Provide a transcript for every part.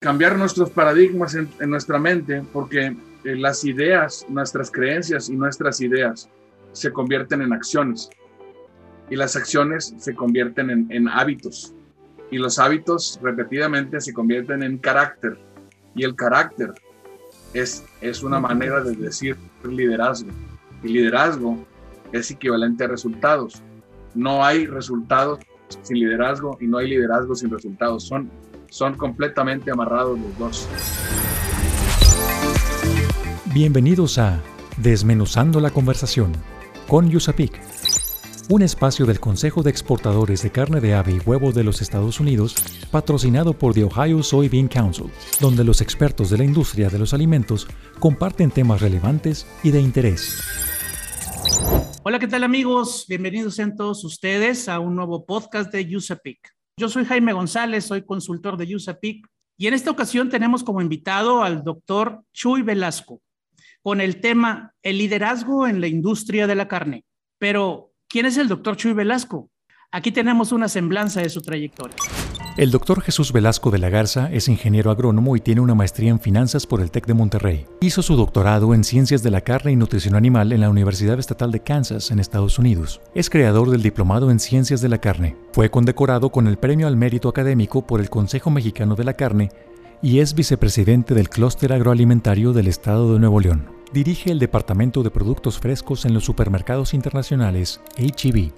cambiar nuestros paradigmas en, nuestra mente, porque eh, las ideas, nuestras creencias y nuestras ideas se convierten en acciones. Y las acciones se convierten en, en hábitos. Y los hábitos repetidamente se convierten en carácter. Y el carácter es, es una manera de decir liderazgo. Y liderazgo es equivalente a resultados. No hay resultados sin liderazgo y no hay liderazgo sin resultados. Son son completamente amarrados los dos. Bienvenidos a Desmenuzando la conversación con Yusapik, un espacio del Consejo de Exportadores de Carne de Ave y Huevo de los Estados Unidos, patrocinado por The Ohio Soybean Council, donde los expertos de la industria de los alimentos comparten temas relevantes y de interés. Hola, ¿qué tal amigos? Bienvenidos sean todos ustedes a un nuevo podcast de USAPIC. Yo soy Jaime González, soy consultor de USAPIC y en esta ocasión tenemos como invitado al doctor Chuy Velasco con el tema el liderazgo en la industria de la carne. Pero, ¿quién es el doctor Chuy Velasco? Aquí tenemos una semblanza de su trayectoria. El doctor Jesús Velasco de la Garza es ingeniero agrónomo y tiene una maestría en finanzas por el TEC de Monterrey. Hizo su doctorado en ciencias de la carne y nutrición animal en la Universidad Estatal de Kansas, en Estados Unidos. Es creador del diplomado en ciencias de la carne. Fue condecorado con el Premio al Mérito Académico por el Consejo Mexicano de la Carne y es vicepresidente del Clúster Agroalimentario del Estado de Nuevo León. Dirige el Departamento de Productos Frescos en los Supermercados Internacionales, HEB.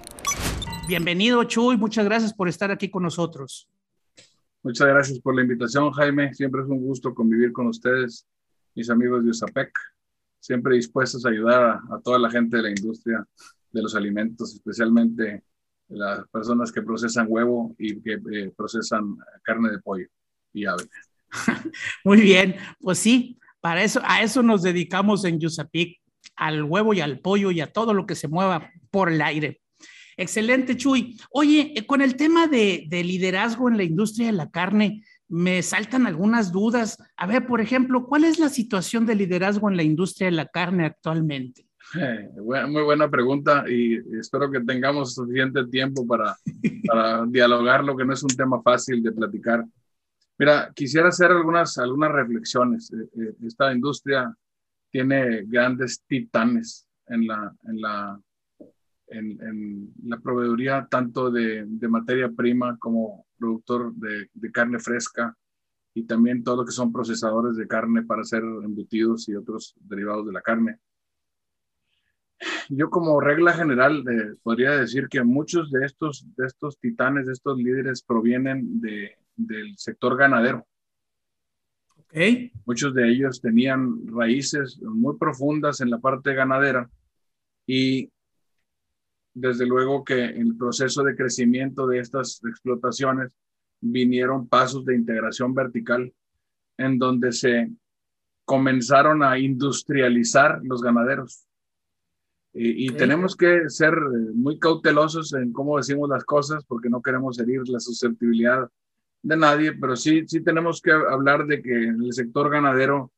Bienvenido, Chuy. Muchas gracias por estar aquí con nosotros. Muchas gracias por la invitación, Jaime. Siempre es un gusto convivir con ustedes, mis amigos de USAPEC. Siempre dispuestos a ayudar a, toda la gente de la industria de los alimentos, especialmente las personas que procesan huevo y que eh, procesan carne de pollo y ave. Muy bien, pues sí, para eso, a eso nos dedicamos en USAPIC, al huevo y al pollo y a todo lo que se mueva por el aire. Excelente, Chuy. Oye, eh, con el tema de, liderazgo en la industria de la carne, me saltan algunas dudas. A ver, por ejemplo, ¿cuál es la situación de liderazgo en la industria de la carne actualmente? Eh, muy buena pregunta y espero que tengamos suficiente tiempo para, para dialogar, lo que no es un tema fácil de platicar. Mira, quisiera hacer algunas, algunas reflexiones. Eh, esta industria tiene grandes titanes en la, en la en, la proveeduría tanto de, materia prima como productor de, carne fresca y también todo lo que son procesadores de carne para hacer embutidos y otros derivados de la carne. Yo como regla general eh, podría decir que muchos de estos, de estos titanes, de estos líderes provienen de, del sector ganadero. Okay. Muchos de ellos tenían raíces muy profundas en la parte ganadera y desde luego que en el proceso de crecimiento de estas explotaciones vinieron pasos de integración vertical en donde se comenzaron a industrializar los ganaderos. Y, tenemos que ser eh, muy cautelosos en cómo decimos las cosas porque no queremos herir la susceptibilidad de nadie, pero sí, sí tenemos que hablar de que en el sector ganadero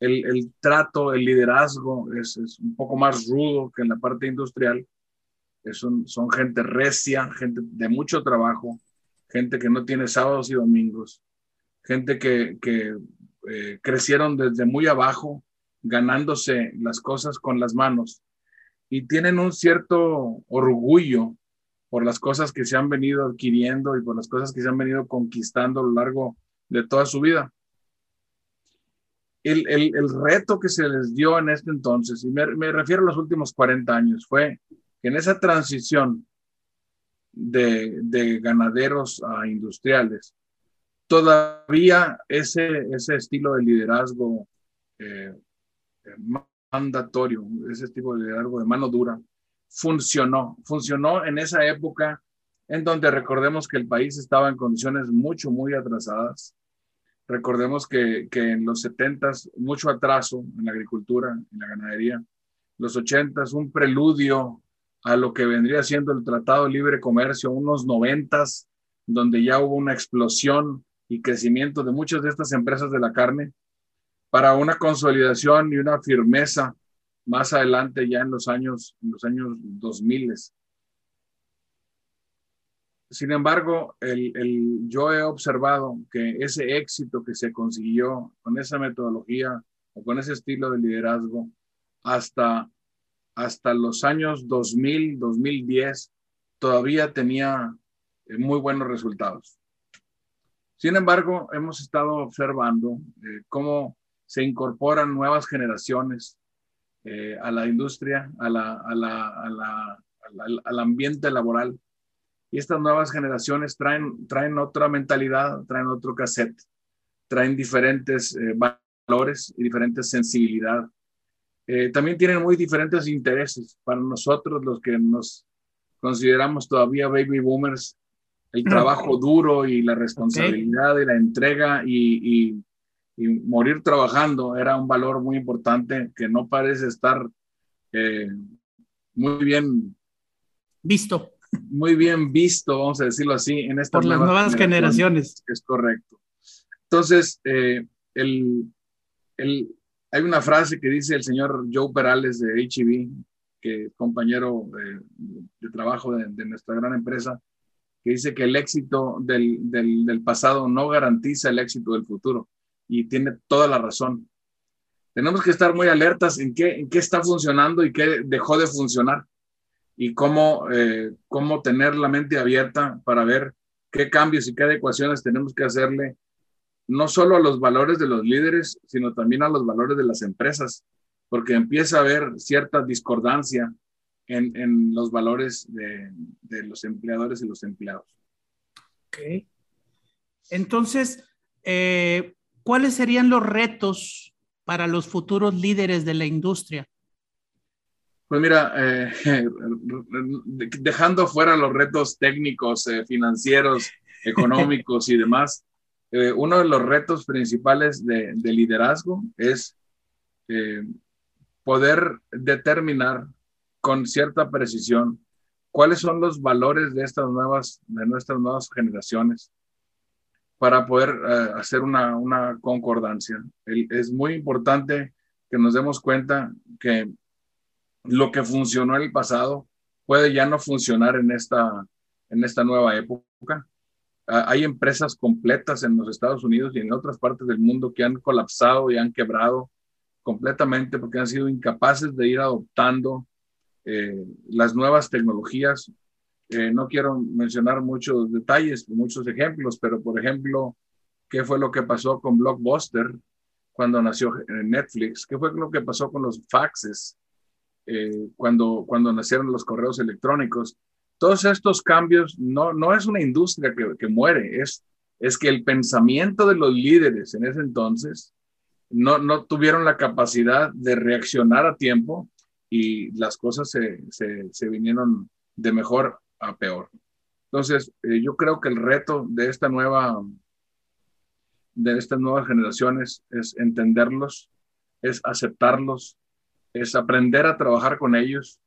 el, el trato, el liderazgo es, es, un poco más rudo que en la parte industrial son, son gente recia, gente de mucho trabajo, gente que no tiene sábados y domingos, gente que, que eh, crecieron desde muy abajo, ganándose las cosas con las manos y tienen un cierto orgullo por las cosas que se han venido adquiriendo y por las cosas que se han venido conquistando a lo largo de toda su vida. El, el, el reto que se les dio en este entonces, y me, me refiero a los últimos 40 años, fue en esa transición de, ganaderos a industriales, todavía ese, ese estilo de liderazgo eh, mandatorio, ese tipo de liderazgo de mano dura, funcionó. Funcionó en esa época en donde recordemos que el país estaba en condiciones mucho, muy atrasadas. Recordemos que, que en los 70 mucho atraso en la agricultura, en la ganadería. Los 80 un preludio a lo que vendría siendo el Tratado de Libre Comercio, unos noventas, donde ya hubo una explosión y crecimiento de muchas de estas empresas de la carne, para una consolidación y una firmeza más adelante ya en los años, en los años 2000. Sin embargo, el, el, yo he observado que ese éxito que se consiguió con esa metodología o con ese estilo de liderazgo hasta, hasta los años 2000, 2010, todavía tenía eh, muy buenos resultados. Sin embargo, hemos estado observando eh, cómo se incorporan nuevas generaciones eh, a la industria, a la, a la, a la, al ambiente laboral y estas nuevas generaciones traen, traen otra mentalidad, traen otro cassette, traen diferentes valores y diferentes sensibilidad. Eh, también tienen muy diferentes intereses. Para nosotros, los que nos consideramos todavía baby boomers, el trabajo duro y la responsabilidad y la entrega y, y, y, morir trabajando era un valor muy importante que no parece estar eh, muy bien visto muy bien visto, vamos a decirlo así, en estas Por las nuevas generaciones. Es correcto. Entonces, eh, el, el, hay una frase que dice el señor Joe Perales de HEB, que es compañero de, trabajo de, nuestra gran empresa, que dice que el éxito del, del, del pasado no garantiza el éxito del futuro. Y tiene toda la razón. Tenemos que estar muy alertas en qué, en qué está funcionando y qué dejó de funcionar y cómo, eh, cómo tener la mente abierta para ver qué cambios y qué adecuaciones tenemos que hacerle, no solo a los valores de los líderes, sino también a los valores de las empresas, porque empieza a haber cierta discordancia en, en los valores de, de, los empleadores y los empleados. Ok. Entonces, eh, ¿cuáles serían los retos para los futuros líderes de la industria? Pues mira, eh, dejando fuera los retos técnicos, eh, financieros, económicos y demás, eh, uno de los retos principales de, de liderazgo es eh, poder determinar con cierta precisión cuáles son los valores de estas nuevas, de nuestras nuevas generaciones para poder uh, hacer una, una concordancia. El, es muy importante que nos demos cuenta que lo que funcionó en el pasado puede ya no funcionar en esta, en esta nueva época. Hay empresas completas en los Estados Unidos y en otras partes del mundo que han colapsado y han quebrado completamente porque han sido incapaces de ir adoptando eh, las nuevas tecnologías. Eh, no quiero mencionar muchos detalles, muchos ejemplos, pero por ejemplo, ¿qué fue lo que pasó con Blockbuster cuando nació Netflix? ¿Qué fue lo que pasó con los faxes? eh, cuando, cuando nacieron los correos electrónicos. Todos estos cambios no, no es una industria que, muere, es, es que el pensamiento de los líderes en ese entonces no, no tuvieron la capacidad de reaccionar a tiempo y las cosas se, se, se vinieron de mejor a peor. Entonces, eh, yo creo que el reto de esta nueva, de estas nuevas generaciones es entenderlos, es aceptarlos, es aprender a trabajar con ellos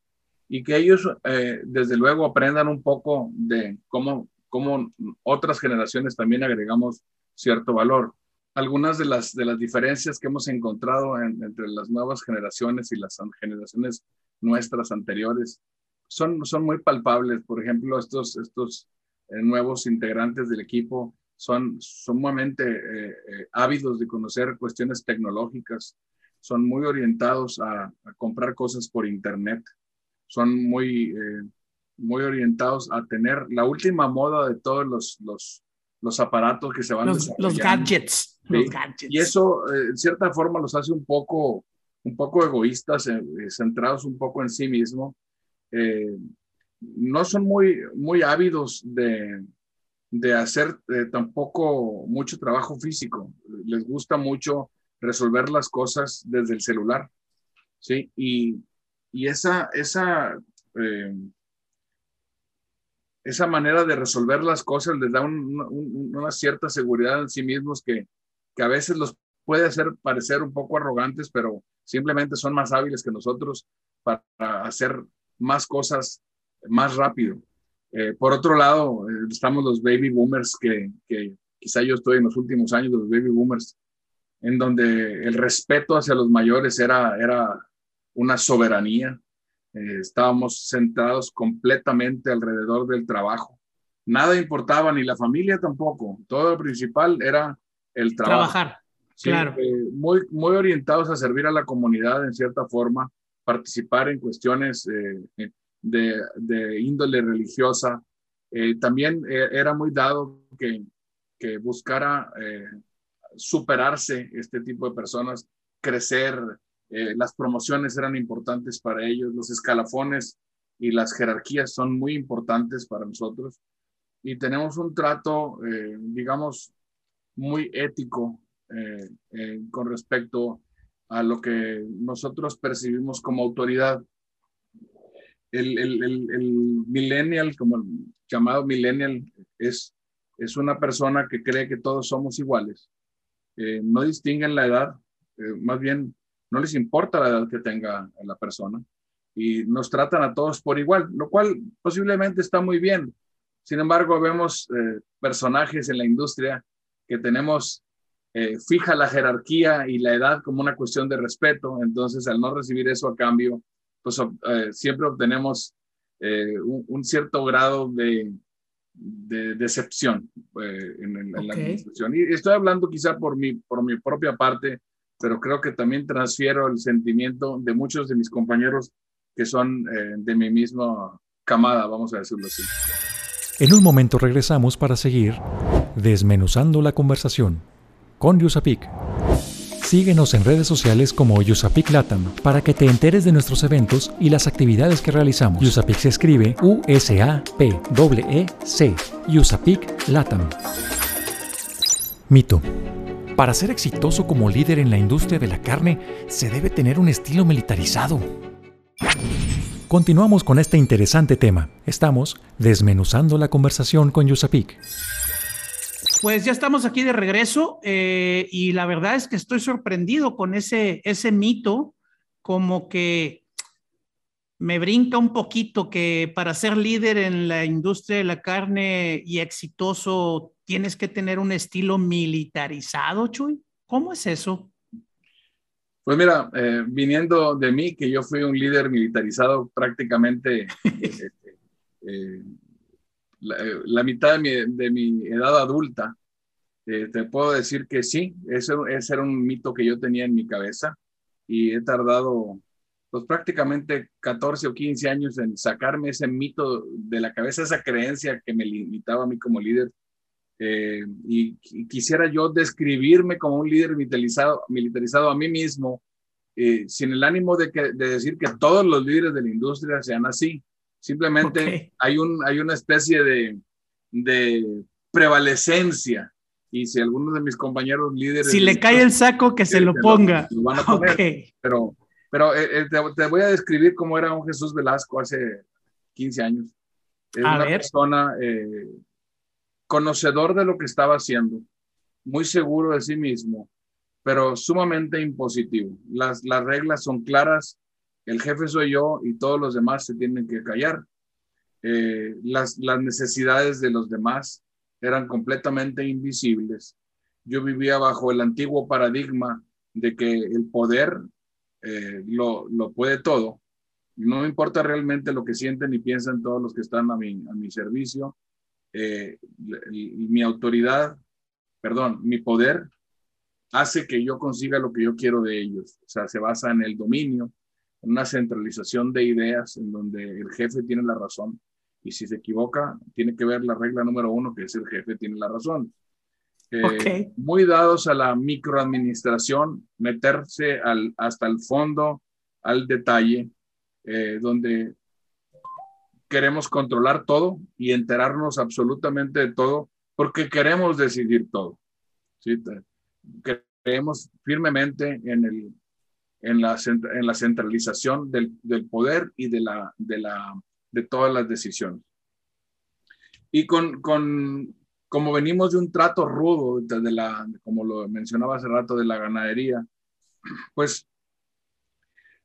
y que ellos, eh, desde luego, aprendan un poco de cómo, cómo otras generaciones también agregamos cierto valor. Algunas de las, de las diferencias que hemos encontrado en, entre las nuevas generaciones y las generaciones nuestras anteriores son, son muy palpables. Por ejemplo, estos, estos eh, nuevos integrantes del equipo son sumamente eh, eh, ávidos de conocer cuestiones tecnológicas, son muy orientados a comprar cosas por internet, son muy, eh, muy orientados a tener la última moda de todos los, los, los aparatos que se van los, los gadgets, ¿sí? los gadgets. Y eso, eh, en cierta forma, los hace un poco, un poco egoístas, eh, centrados un poco en sí mismo. Eh, no son muy, muy ávidos de, de hacer eh, tampoco mucho trabajo físico. Les gusta mucho resolver las cosas desde el celular, ¿sí? Y, y esa, esa, eh, esa manera de resolver las cosas les da un, un, una cierta seguridad en sí mismos que, que a veces los puede hacer parecer un poco arrogantes, pero simplemente son más hábiles que nosotros para hacer más cosas más rápido. Eh, por otro lado, eh, estamos los baby boomers que, que quizá yo estoy en los últimos años de los baby boomers en donde el respeto hacia los mayores era, era una soberanía. Eh, estábamos centrados completamente alrededor del trabajo. nada importaba, ni la familia tampoco. Todo lo principal era el trabajo. Trabajar, claro. Eh, muy, muy orientados a servir a la comunidad en cierta forma, participar en cuestiones eh, de, de, índole religiosa. También era muy dado que, que buscara superarse este tipo de personas, crecer. Las promociones eran importantes para ellos, los escalafones y las jerarquías son muy importantes para nosotros y tenemos un trato, eh, digamos, muy ético eh, eh, con respecto a lo que nosotros percibimos como autoridad. El, el, el, millennial, como el llamado millennial, es, es una persona que cree que todos somos iguales. no distinguen la edad, más bien no les importa la edad que tenga la persona y nos tratan a todos por igual, lo cual posiblemente está muy bien, sin embargo, vemos eh, personajes en la industria que tenemos eh, fija la jerarquía y la edad como una cuestión de respeto. Entonces, al no recibir eso a cambio, pues eh, siempre obtenemos un, cierto grado de, decepción en, la administración. Y estoy hablando quizá por mi, por mi propia parte, pero creo que también transfiero el sentimiento de muchos de mis compañeros que son de mi misma camada, vamos a decirlo así. En un momento regresamos para seguir desmenuzando la conversación con Yusapik. Síguenos en redes sociales como Yusapik Latam para que te enteres de nuestros eventos y las actividades que realizamos. Yusapik se escribe U-S-A-P-E-C. Yusapik Latam. Mito. Para ser exitoso como líder en la industria de la carne, se debe tener un estilo militarizado. Continuamos con este interesante tema. Estamos desmenuzando la conversación con Yusapik. Pues ya estamos aquí de regreso eh, y la verdad es que estoy sorprendido con ese, ese mito, como que me brinca un poquito que para ser líder en la industria de la carne y exitoso tienes que tener un estilo militarizado, Chuy. ¿Cómo es eso? Pues mira, eh, viniendo de mí, que yo fui un líder militarizado prácticamente este, eh, la, mitad de mi, edad adulta, eh, te puedo decir que sí, ese, ese, era un mito que yo tenía en mi cabeza y he tardado pues prácticamente 14 o 15 años en sacarme ese mito de la cabeza, esa creencia que me limitaba a mí como líder. Eh, y, quisiera yo describirme como un líder militarizado, militarizado a mí mismo, eh, sin el ánimo de, que, de, decir que todos los líderes de la industria sean así. Simplemente hay, un, hay una especie de, de prevalecencia. Y si algunos de mis compañeros líderes... Si le cae el saco, que se lo ponga. Pero, pero eh, te, voy a describir cómo era un Jesús Velasco hace 15 años. Es una persona conocedor de lo que estaba haciendo, muy seguro de sí mismo, pero sumamente impositivo. Las, las reglas son claras, el jefe soy yo y todos los demás se tienen que callar. Eh, las, las necesidades de los demás eran completamente invisibles. Yo vivía bajo el antiguo paradigma de que el poder eh, lo, lo, puede todo. No importa realmente lo que sienten y piensan todos los que están a mi, a mi servicio eh, mi autoridad, perdón, mi poder hace que yo consiga lo que yo quiero de ellos. O sea, se basa en el dominio, en una centralización de ideas en donde el jefe tiene la razón y si se equivoca, tiene que ver la regla número uno, que es el jefe tiene la razón. Eh, muy dados a la microadministración, meterse al, hasta el fondo, al detalle, eh, donde queremos controlar todo y enterarnos absolutamente de todo porque queremos decidir todo. ¿sí? Creemos firmemente en, el, en, la, en la centralización del, del, poder y de, la, de, la, de todas las decisiones. Y con, con, como venimos de un trato rudo, de la, como lo mencionaba hace rato, de la ganadería, pues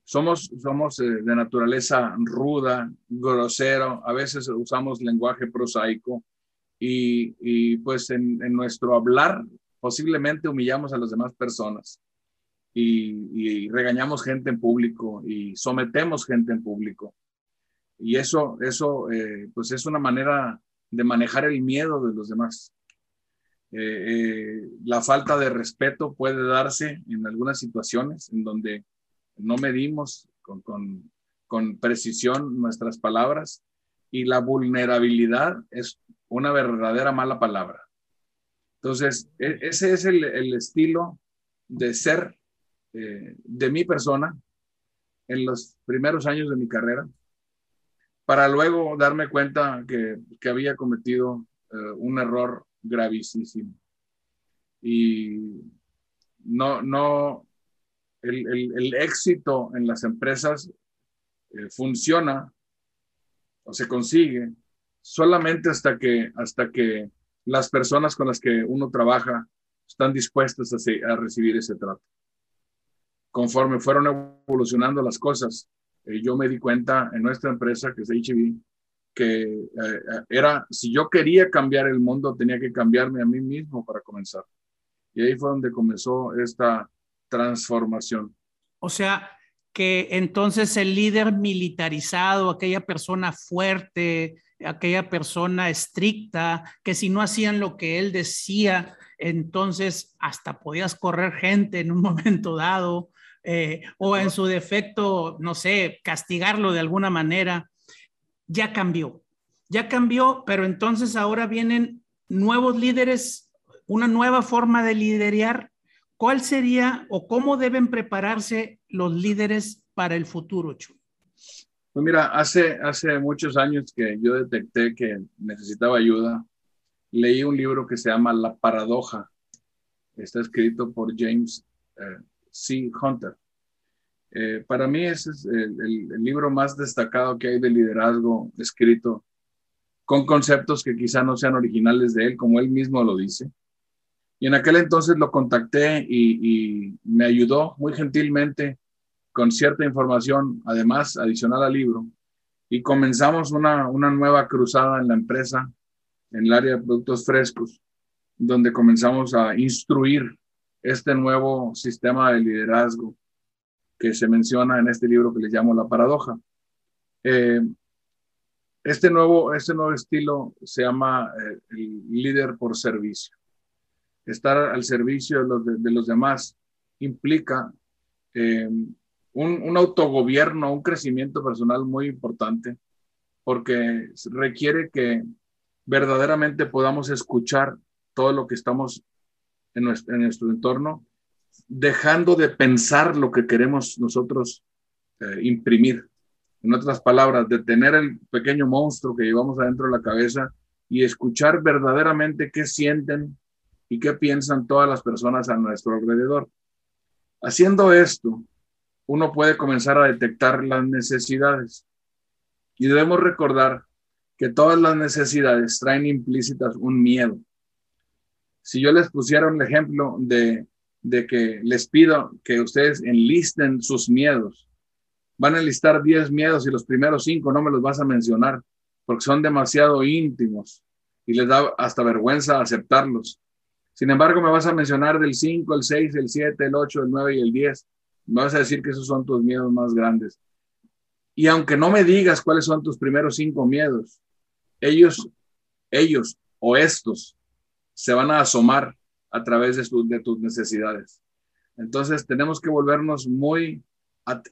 somos, somos eh, de naturaleza ruda, grosero, a veces usamos lenguaje prosaico y, y pues en, en, nuestro hablar posiblemente humillamos a las demás personas y, y, regañamos gente en público y sometemos gente en público. Y eso, eso eh, pues es una manera de manejar el miedo de los demás. Eh, eh, la falta de respeto puede darse en algunas situaciones en donde no medimos con, con, con precisión nuestras palabras y la vulnerabilidad es una verdadera mala palabra. Entonces, e, ese es el, el estilo de ser eh, de mi persona en los primeros años de mi carrera, para luego darme cuenta que, había cometido eh, un error gravísimo. Y no, no, el, el, éxito en las empresas eh, funciona o se consigue solamente hasta que, hasta que las personas con las que uno trabaja están dispuestas a recibir ese trato. Conforme fueron evolucionando las cosas, eh, yo me di cuenta en nuestra empresa, que es HB, que eh, era, si yo quería cambiar el mundo, tenía que cambiarme a mí mismo para comenzar. Y ahí fue donde comenzó esta transformación. O sea, que entonces el líder militarizado, aquella persona fuerte, aquella persona estricta, que si no hacían lo que él decía, entonces hasta podías correr gente en un momento dado, eh, o en su defecto, no sé, castigarlo de alguna manera, ya cambió, ya cambió, pero entonces ahora vienen nuevos líderes, una nueva forma de liderar ¿Cuál sería o cómo deben prepararse los líderes para el futuro, Chuy? Pues mira, hace, hace muchos años que yo detecté que necesitaba ayuda, leí un libro que se llama La Paradoja. Está escrito por James eh, C. Hunter. Eh, para mí ese es el, libro más destacado que hay de liderazgo escrito con conceptos que quizá no sean originales de él, como él mismo lo dice. Y en aquel entonces lo contacté y, me ayudó muy gentilmente con cierta información, además adicional al libro, y comenzamos una nueva cruzada en la empresa, en el área de productos frescos, donde comenzamos a instruir este nuevo sistema de liderazgo que se menciona en este libro que le llamo La Paradoja. Eh, este, nuevo, este nuevo estilo se llama eh, el líder por servicio estar al servicio de los, de, los demás implica eh, un, un, autogobierno, un crecimiento personal muy importante, porque requiere que verdaderamente podamos escuchar todo lo que estamos en nuestro, en nuestro entorno, dejando de pensar lo que queremos nosotros eh, imprimir. En otras palabras, de tener el pequeño monstruo que llevamos adentro de la cabeza y escuchar verdaderamente qué sienten, y qué piensan todas las personas a nuestro alrededor. Haciendo esto, uno puede comenzar a detectar las necesidades y debemos recordar que todas las necesidades traen implícitas un miedo. Si yo les pusiera un ejemplo de, de que les pido que ustedes enlisten sus miedos, van a enlistar 10 miedos y los primeros 5 no me los vas a mencionar porque son demasiado íntimos y les da hasta vergüenza aceptarlos. Sin embargo, me vas a mencionar del 5, el 6, el 7, el 8, el 9 y el 10. Me vas a decir que esos son tus miedos más grandes. Y aunque no me digas cuáles son tus primeros cinco miedos, ellos, ellos o estos se van a asomar a través de, tus necesidades. Entonces tenemos que volvernos muy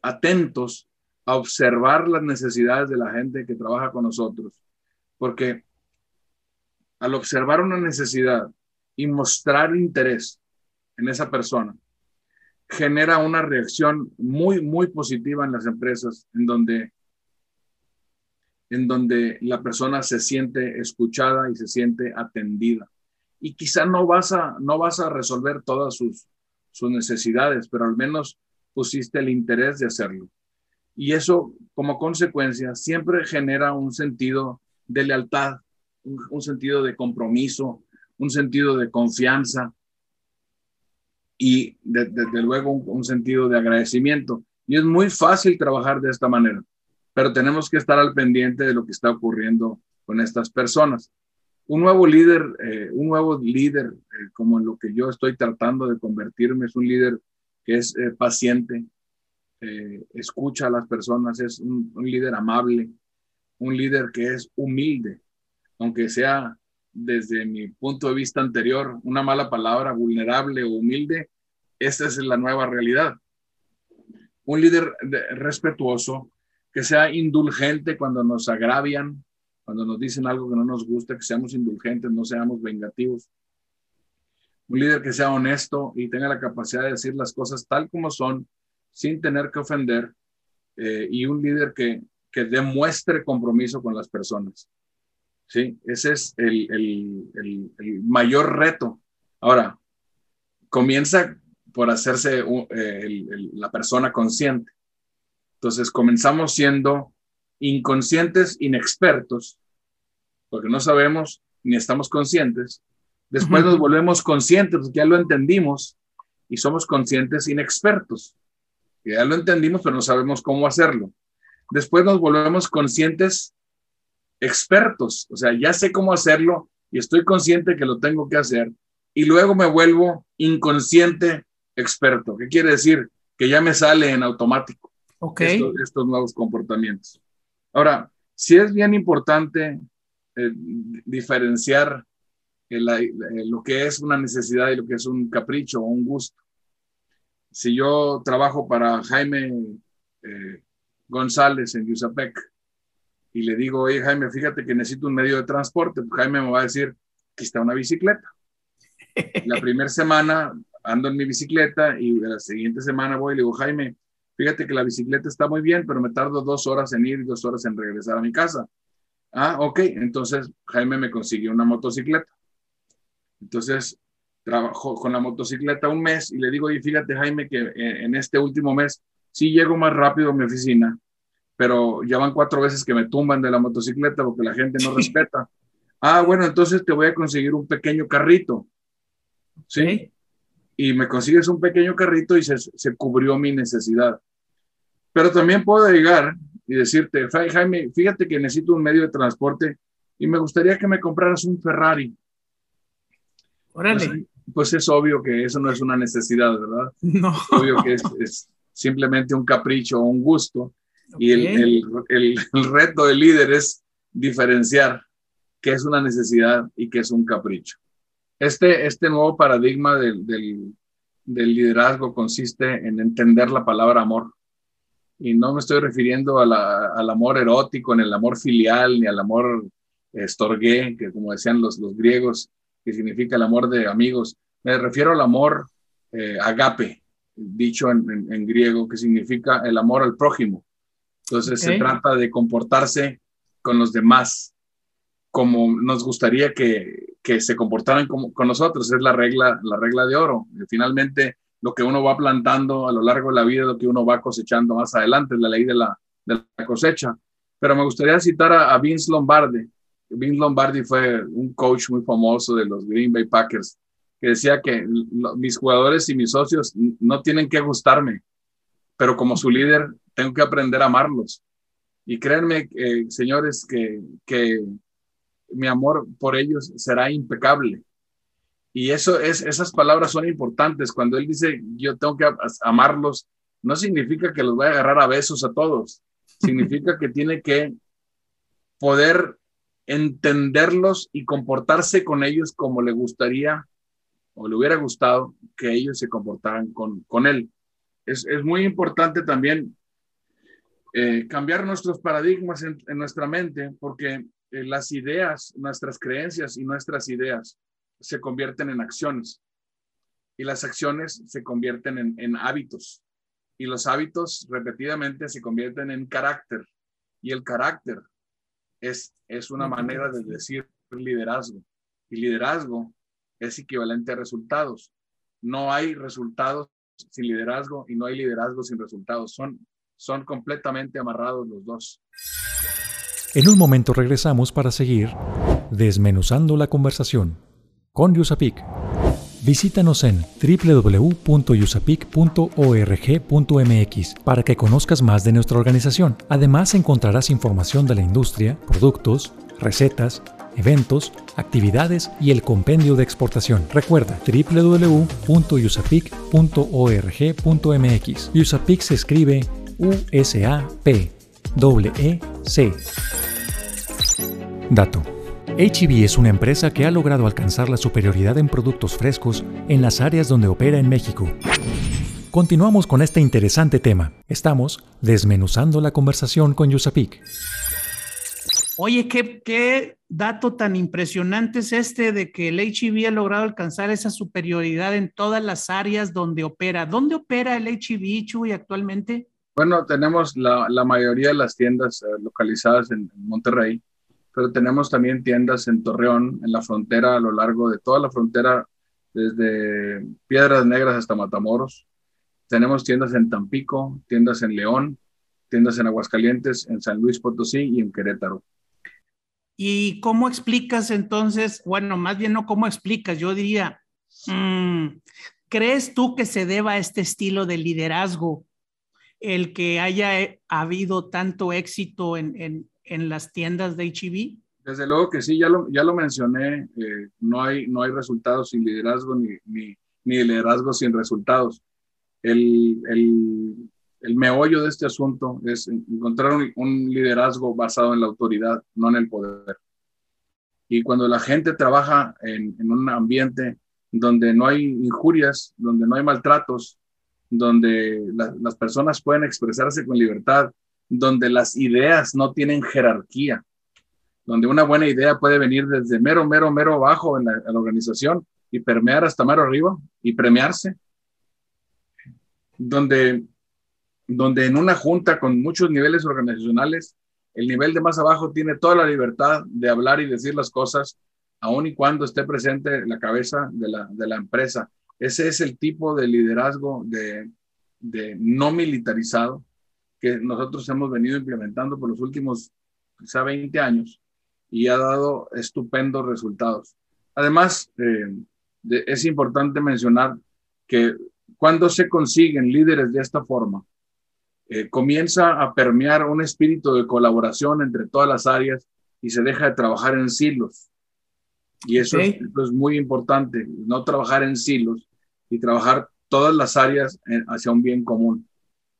atentos a observar las necesidades de la gente que trabaja con nosotros, porque al observar una necesidad y mostrar interés en esa persona genera una reacción muy, muy positiva en las empresas en donde, en donde la persona se siente escuchada y se siente atendida. Y quizá no vas a, no vas a resolver todas sus, sus necesidades, pero al menos pusiste el interés de hacerlo. Y eso, como consecuencia, siempre genera un sentido de lealtad, un, sentido de compromiso, un sentido de confianza y desde luego un, sentido de agradecimiento. Y es muy fácil trabajar de esta manera, pero tenemos que estar al pendiente de lo que está ocurriendo con estas personas. Un nuevo líder, eh, un nuevo líder, eh, como en lo que yo estoy tratando de convertirme, es un líder que es eh, paciente, escucha a las personas, es un líder amable, un líder que es humilde, aunque sea desde mi punto de vista anterior, una mala palabra, vulnerable o humilde, esta es la nueva realidad. Un líder respetuoso, que sea indulgente cuando nos agravian, cuando nos dicen algo que no nos gusta, que seamos indulgentes, no seamos vengativos. Un líder que sea honesto y tenga la capacidad de decir las cosas tal como son, sin tener que ofender, eh, y un líder que, que demuestre compromiso con las personas. ¿sí? Ese es el, el, el, mayor reto. Ahora, comienza por hacerse eh, la persona consciente. Entonces, comenzamos siendo inconscientes, inexpertos, porque no sabemos ni estamos conscientes. Después nos volvemos conscientes, ya lo entendimos, y somos conscientes inexpertos. Ya lo entendimos, pero no sabemos cómo hacerlo. Después nos volvemos conscientes expertos, o sea, ya sé cómo hacerlo y estoy consciente que lo tengo que hacer. Y luego me vuelvo inconsciente experto. ¿Qué quiere decir? Que ya me sale en automático estos, nuevos comportamientos. Ahora, sí es bien importante eh, diferenciar lo que es una necesidad y lo que es un capricho o un gusto. Si yo trabajo para Jaime eh, González en Yusapec, y le digo, oye Jaime, fíjate que necesito un medio de transporte, pues Jaime me va a decir, aquí está una bicicleta. La primera semana ando en mi bicicleta y la siguiente semana voy y le digo, Jaime, fíjate que la bicicleta está muy bien, pero me tardo dos horas en ir y dos horas en regresar a mi casa. Ah, ok, entonces Jaime me consiguió una motocicleta. Entonces trabajo con la motocicleta un mes y le digo, oye, fíjate Jaime que en este último mes sí llego más rápido a mi oficina pero ya van cuatro veces que me tumban de la motocicleta porque la gente no respeta. Ah, bueno, entonces te voy a conseguir un pequeño carrito. ¿Sí? Y me consigues un pequeño carrito y se, se cubrió mi necesidad. Pero también puedo llegar y decirte, Jaime, fíjate que necesito un medio de transporte y me gustaría que me compraras un Ferrari. Órale. Pues, pues es obvio que eso no es una necesidad, ¿verdad? No. obvio que es, es simplemente un capricho o un gusto y el, el, el, reto del líder es diferenciar qué es una necesidad y qué es un capricho. Este, este nuevo paradigma del, del, del liderazgo consiste en entender la palabra amor. Y no me estoy refiriendo a la, al amor erótico, ni al amor filial, ni al amor estorgué, que como decían los, los griegos, que significa el amor de amigos. Me refiero al amor eh, agape, dicho en, en, griego, que significa el amor al prójimo. Entonces se trata de comportarse con los demás como nos gustaría que, que se comportaran como, con nosotros. Es la regla, la regla de oro. finalmente, lo que uno va plantando a lo largo de la vida, lo que uno va cosechando más adelante, es la ley de la, de la cosecha. Pero me gustaría citar a, Vince Lombardi. Vince Lombardi fue un coach muy famoso de los Green Bay Packers, que decía que mis jugadores y mis socios no tienen que gustarme, pero como su líder tengo que aprender a amarlos. Y créanme, eh, señores, que, que mi amor por ellos será impecable. Y eso es, esas palabras son importantes. Cuando él dice yo tengo que amarlos, no significa que los voy a agarrar a besos a todos. Significa que tiene que poder entenderlos y comportarse con ellos como le gustaría o le hubiera gustado que ellos se comportaran con, con él. Es, es muy importante también eh, cambiar nuestros paradigmas en, nuestra mente, porque eh, las ideas, nuestras creencias y nuestras ideas se convierten en acciones y las acciones se convierten en, hábitos y los hábitos repetidamente se convierten en carácter y el carácter es, es una manera de decir liderazgo y liderazgo es equivalente a resultados. No hay resultados sin liderazgo y no hay liderazgo sin resultados. Son son completamente amarrados los dos. En un momento regresamos para seguir desmenuzando la conversación con Yusapik. Visítanos en www.usapic.org.mx para que conozcas más de nuestra organización. Además encontrarás información de la industria, productos, recetas, eventos, actividades y el compendio de exportación. Recuerda www.usapic.org.mx. Usapic se escribe U-S-A-P-E-C. Dato. HEB es una empresa que ha logrado alcanzar la superioridad en productos frescos en las áreas donde opera en México. Continuamos con este interesante tema. Estamos desmenuzando la conversación con Yusapik. Oye, ¿qué, ¿qué, dato tan impresionante es este de que el HEB ha logrado alcanzar esa superioridad en todas las áreas donde opera. ¿Dónde opera el HEB, Chuy, actualmente? Bueno, tenemos la, la mayoría de las tiendas eh, localizadas en Monterrey, pero tenemos también tiendas en Torreón, en la frontera, a lo largo de toda la frontera, desde Piedras Negras hasta Matamoros. Tenemos tiendas en Tampico, tiendas en León, tiendas en Aguascalientes, en San Luis Potosí y en Querétaro. ¿Y cómo explicas entonces? Bueno, más bien no cómo explicas, yo diría, mmm, ¿crees tú que se deba a este estilo de liderazgo el que haya eh, habido tanto éxito en, en las tiendas de HEB? Desde luego que sí, ya lo, ya lo mencioné, eh, no, hay, no hay resultados sin liderazgo ni, ni, ni liderazgo sin resultados. El, el, el, meollo de este asunto es encontrar un, un, liderazgo basado en la autoridad, no en el poder. Y cuando la gente trabaja en, en un ambiente donde no hay injurias, donde no hay maltratos, donde la, las personas pueden expresarse con libertad, donde las ideas no tienen jerarquía, donde una buena idea puede venir desde mero, mero, mero abajo en la, organización y permear hasta mero arriba y premiarse, donde, donde en una junta con muchos niveles organizacionales, el nivel de más abajo tiene toda la libertad de hablar y decir las cosas, aun y cuando esté presente la cabeza de la, de la empresa. Ese es el tipo de liderazgo de, de no militarizado que nosotros hemos venido implementando por los últimos quizá 20 años y ha dado estupendos resultados. Además, eh, de, es importante mencionar que cuando se consiguen líderes de esta forma, eh, comienza a permear un espíritu de colaboración entre todas las áreas y se deja de trabajar en silos. Y eso, okay. es, eso es muy importante, no trabajar en silos y trabajar todas las áreas en, hacia un bien común.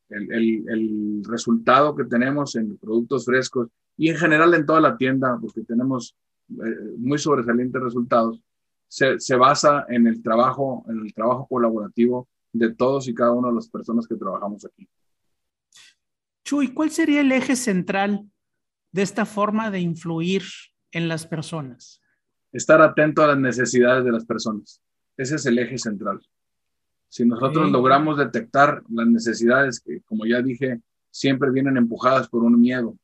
El, el, el, resultado que tenemos en productos frescos y en general en toda la tienda, porque tenemos eh, muy sobresalientes resultados, se, se, basa en el trabajo, en el trabajo colaborativo de todos y cada una de las personas que trabajamos aquí. Chuy, ¿cuál sería el eje central de esta forma de influir en las personas? Estar atento a las necesidades de las personas. Ese es el eje central. Si nosotros sí. logramos detectar las necesidades que, como ya dije, siempre vienen empujadas por un miedo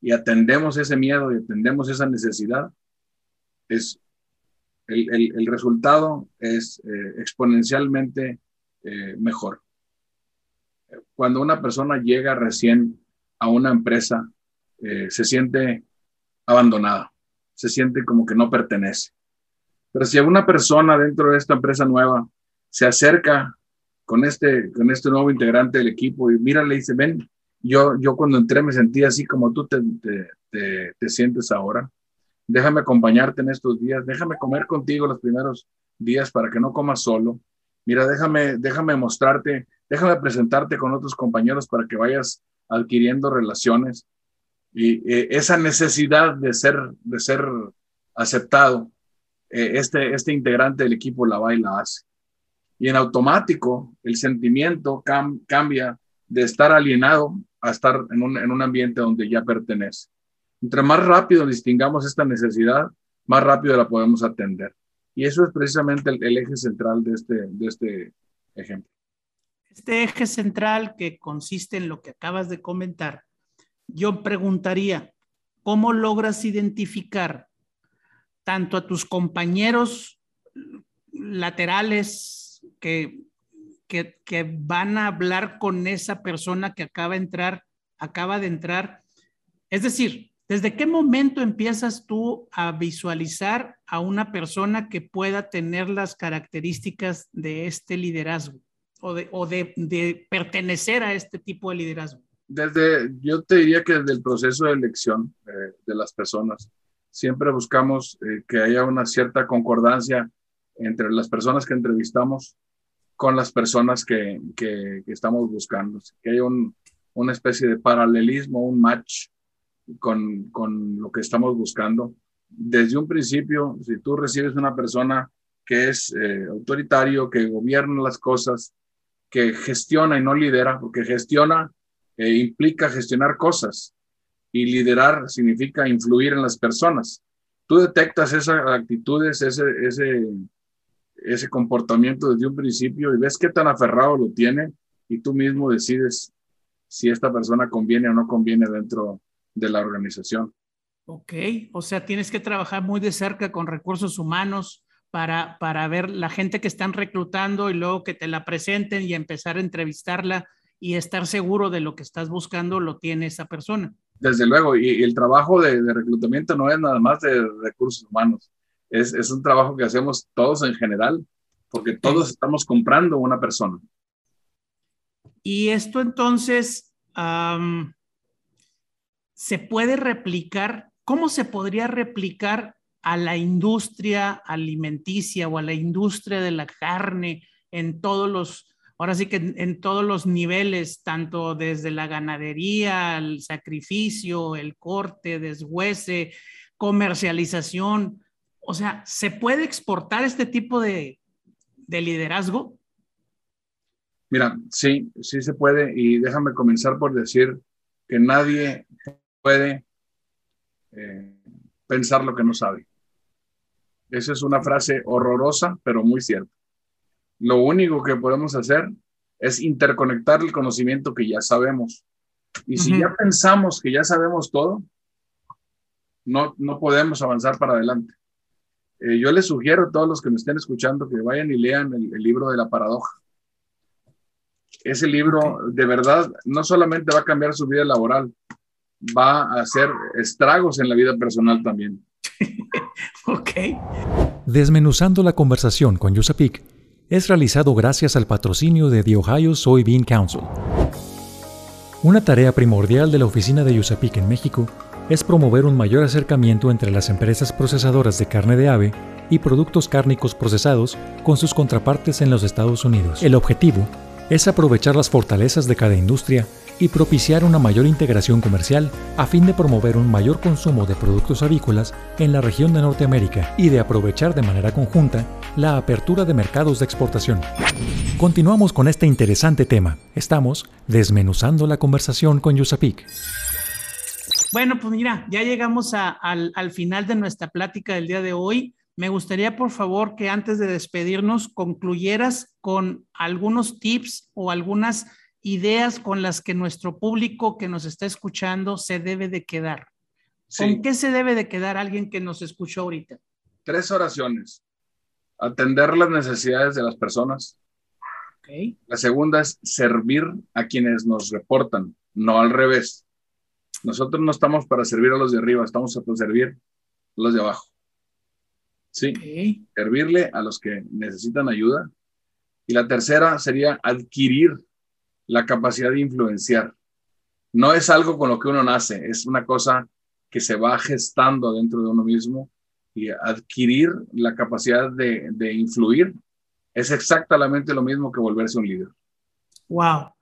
y atendemos ese miedo y atendemos esa necesidad, es el, el, el resultado es eh, exponencialmente eh, mejor. Cuando una persona llega recién a una empresa, eh, se siente abandonada, se siente como que no pertenece. Pero si una persona dentro de esta empresa nueva se acerca con este, con este nuevo integrante del equipo y mira, le dice, ven, yo, yo cuando entré me sentí así como tú te, te, te, te, sientes ahora. Déjame acompañarte en estos días, déjame comer contigo los primeros días para que no comas solo. Mira, déjame, déjame mostrarte, déjame presentarte con otros compañeros para que vayas adquiriendo relaciones. Y eh, esa necesidad de ser, de ser aceptado, eh, este, este integrante del equipo la va y la hace. Y en automático el sentimiento cam cambia de estar alienado a estar en un, en un ambiente donde ya pertenece. Entre más rápido distingamos esta necesidad, más rápido la podemos atender. Y eso es precisamente el, el, eje central de este, de este ejemplo. Este eje central que consiste en lo que acabas de comentar, yo preguntaría, ¿cómo logras identificar tanto a tus compañeros laterales que, que, van a hablar con esa persona que acaba de entrar? Es decir, ¿Desde qué momento empiezas tú a visualizar a una persona que pueda tener las características de este liderazgo o de, o de pertenecer a este tipo de liderazgo? Desde, yo te diría que desde el proceso de elección eh, de las personas, siempre buscamos eh, que haya una cierta concordancia entre las personas que entrevistamos con las personas que, que, estamos buscando, que haya un, una especie de paralelismo, un match con, con, lo que estamos buscando. desde un principio, si tú recibes una persona que es eh, autoritario, que gobierna las cosas, que gestiona y no lidera, porque gestiona eh, implica gestionar cosas y liderar significa influir en las personas. Tú detectas esas actitudes, ese, ese comportamiento desde un principio y ves qué tan aferrado lo tiene y tú mismo decides si esta persona conviene o no conviene dentro de la organización. Ok, o sea, tienes que trabajar muy de cerca con recursos humanos para, para ver la gente que están reclutando y luego que te la presenten y empezar a entrevistarla y estar seguro de lo que estás buscando lo tiene esa persona. Desde luego, y, el trabajo de, reclutamiento no es nada más de recursos humanos, es, es un trabajo que hacemos todos en general, porque todos estamos comprando una persona. Y esto entonces se puede replicar, ¿cómo se podría replicar a la industria alimenticia o a la industria de la carne en todos los, ahora sí que en, todos los niveles, tanto desde la ganadería, el sacrificio, el corte, deshuese, comercialización? O sea, ¿se puede exportar este tipo de, de liderazgo? Mira, sí, sí se puede y déjame comenzar por decir que nadie puede eh, pensar lo que no sabe. Esa es una frase horrorosa, pero muy cierta. Lo único que podemos hacer es interconectar el conocimiento que ya sabemos. Y si ya pensamos que ya sabemos todo, no, no podemos avanzar para adelante. Eh, yo les sugiero a todos los que me estén escuchando que vayan y lean el libro de la paradoja ese libro de verdad no solamente va a cambiar su vida laboral, va a hacer estragos en la vida personal también. ok. Desmenuzando la conversación con Yusapik es realizado gracias al patrocinio de The Ohio Soybean Council. Una tarea primordial de la oficina de Yusapik en México es promover un mayor acercamiento entre las empresas procesadoras de carne de ave y productos cárnicos procesados con sus contrapartes en los Estados Unidos. El objetivo es aprovechar las fortalezas de cada industria y propiciar una mayor integración comercial a fin de promover un mayor consumo de productos avícolas en la región de Norteamérica y de aprovechar de manera conjunta la apertura de mercados de exportación. Continuamos con este interesante tema. Estamos desmenuzando la conversación con Yusapik. Bueno, pues mira, ya llegamos al, al final de nuestra plática del día de hoy. Me gustaría, por favor, que antes de despedirnos concluyeras con algunos tips o algunas ideas con las que nuestro público que nos está escuchando se debe de quedar. ¿Con qué se debe de quedar alguien que nos escuchó ahorita? Tres oraciones. Atender las necesidades de las personas. La segunda es servir a quienes nos reportan, no al revés. Nosotros no estamos para servir a los de arriba, estamos para servir a los de abajo. Sí, servirle a los que necesitan ayuda. Y la tercera sería adquirir la capacidad de influenciar. No es algo con lo que uno nace, es una cosa que se va gestando dentro de uno mismo y adquirir la capacidad de, de influir es exactamente lo mismo que volverse un líder. Wow.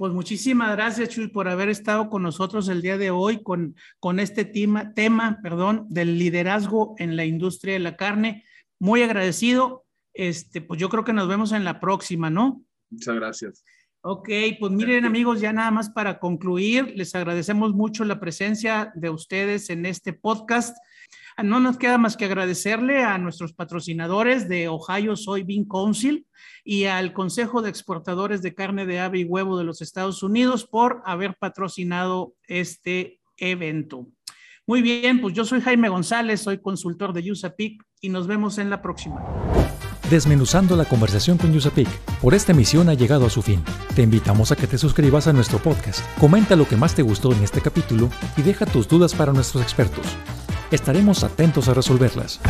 Pues muchísimas gracias, Chuy, por haber estado con nosotros el día de hoy con, con este tema, tema perdón, del liderazgo en la industria de la carne. Muy agradecido. Este, pues yo creo que nos vemos en la próxima, ¿no? Muchas gracias. Ok, pues miren amigos, ya nada más para concluir, les agradecemos mucho la presencia de ustedes en este podcast. No nos queda más que agradecerle a nuestros patrocinadores de Ohio Soybean Council y al Consejo de Exportadores de Carne de Ave y Huevo de los Estados Unidos por haber patrocinado este evento. Muy bien, pues yo soy Jaime González, soy consultor de USAPIC y nos vemos en la próxima. Desmenuzando la conversación con USAPIC, por esta emisión ha llegado a su fin. Te invitamos a que te suscribas a nuestro podcast, comenta lo que más te gustó en este capítulo y deja tus dudas para nuestros expertos Estaremos atentos a resolverlas.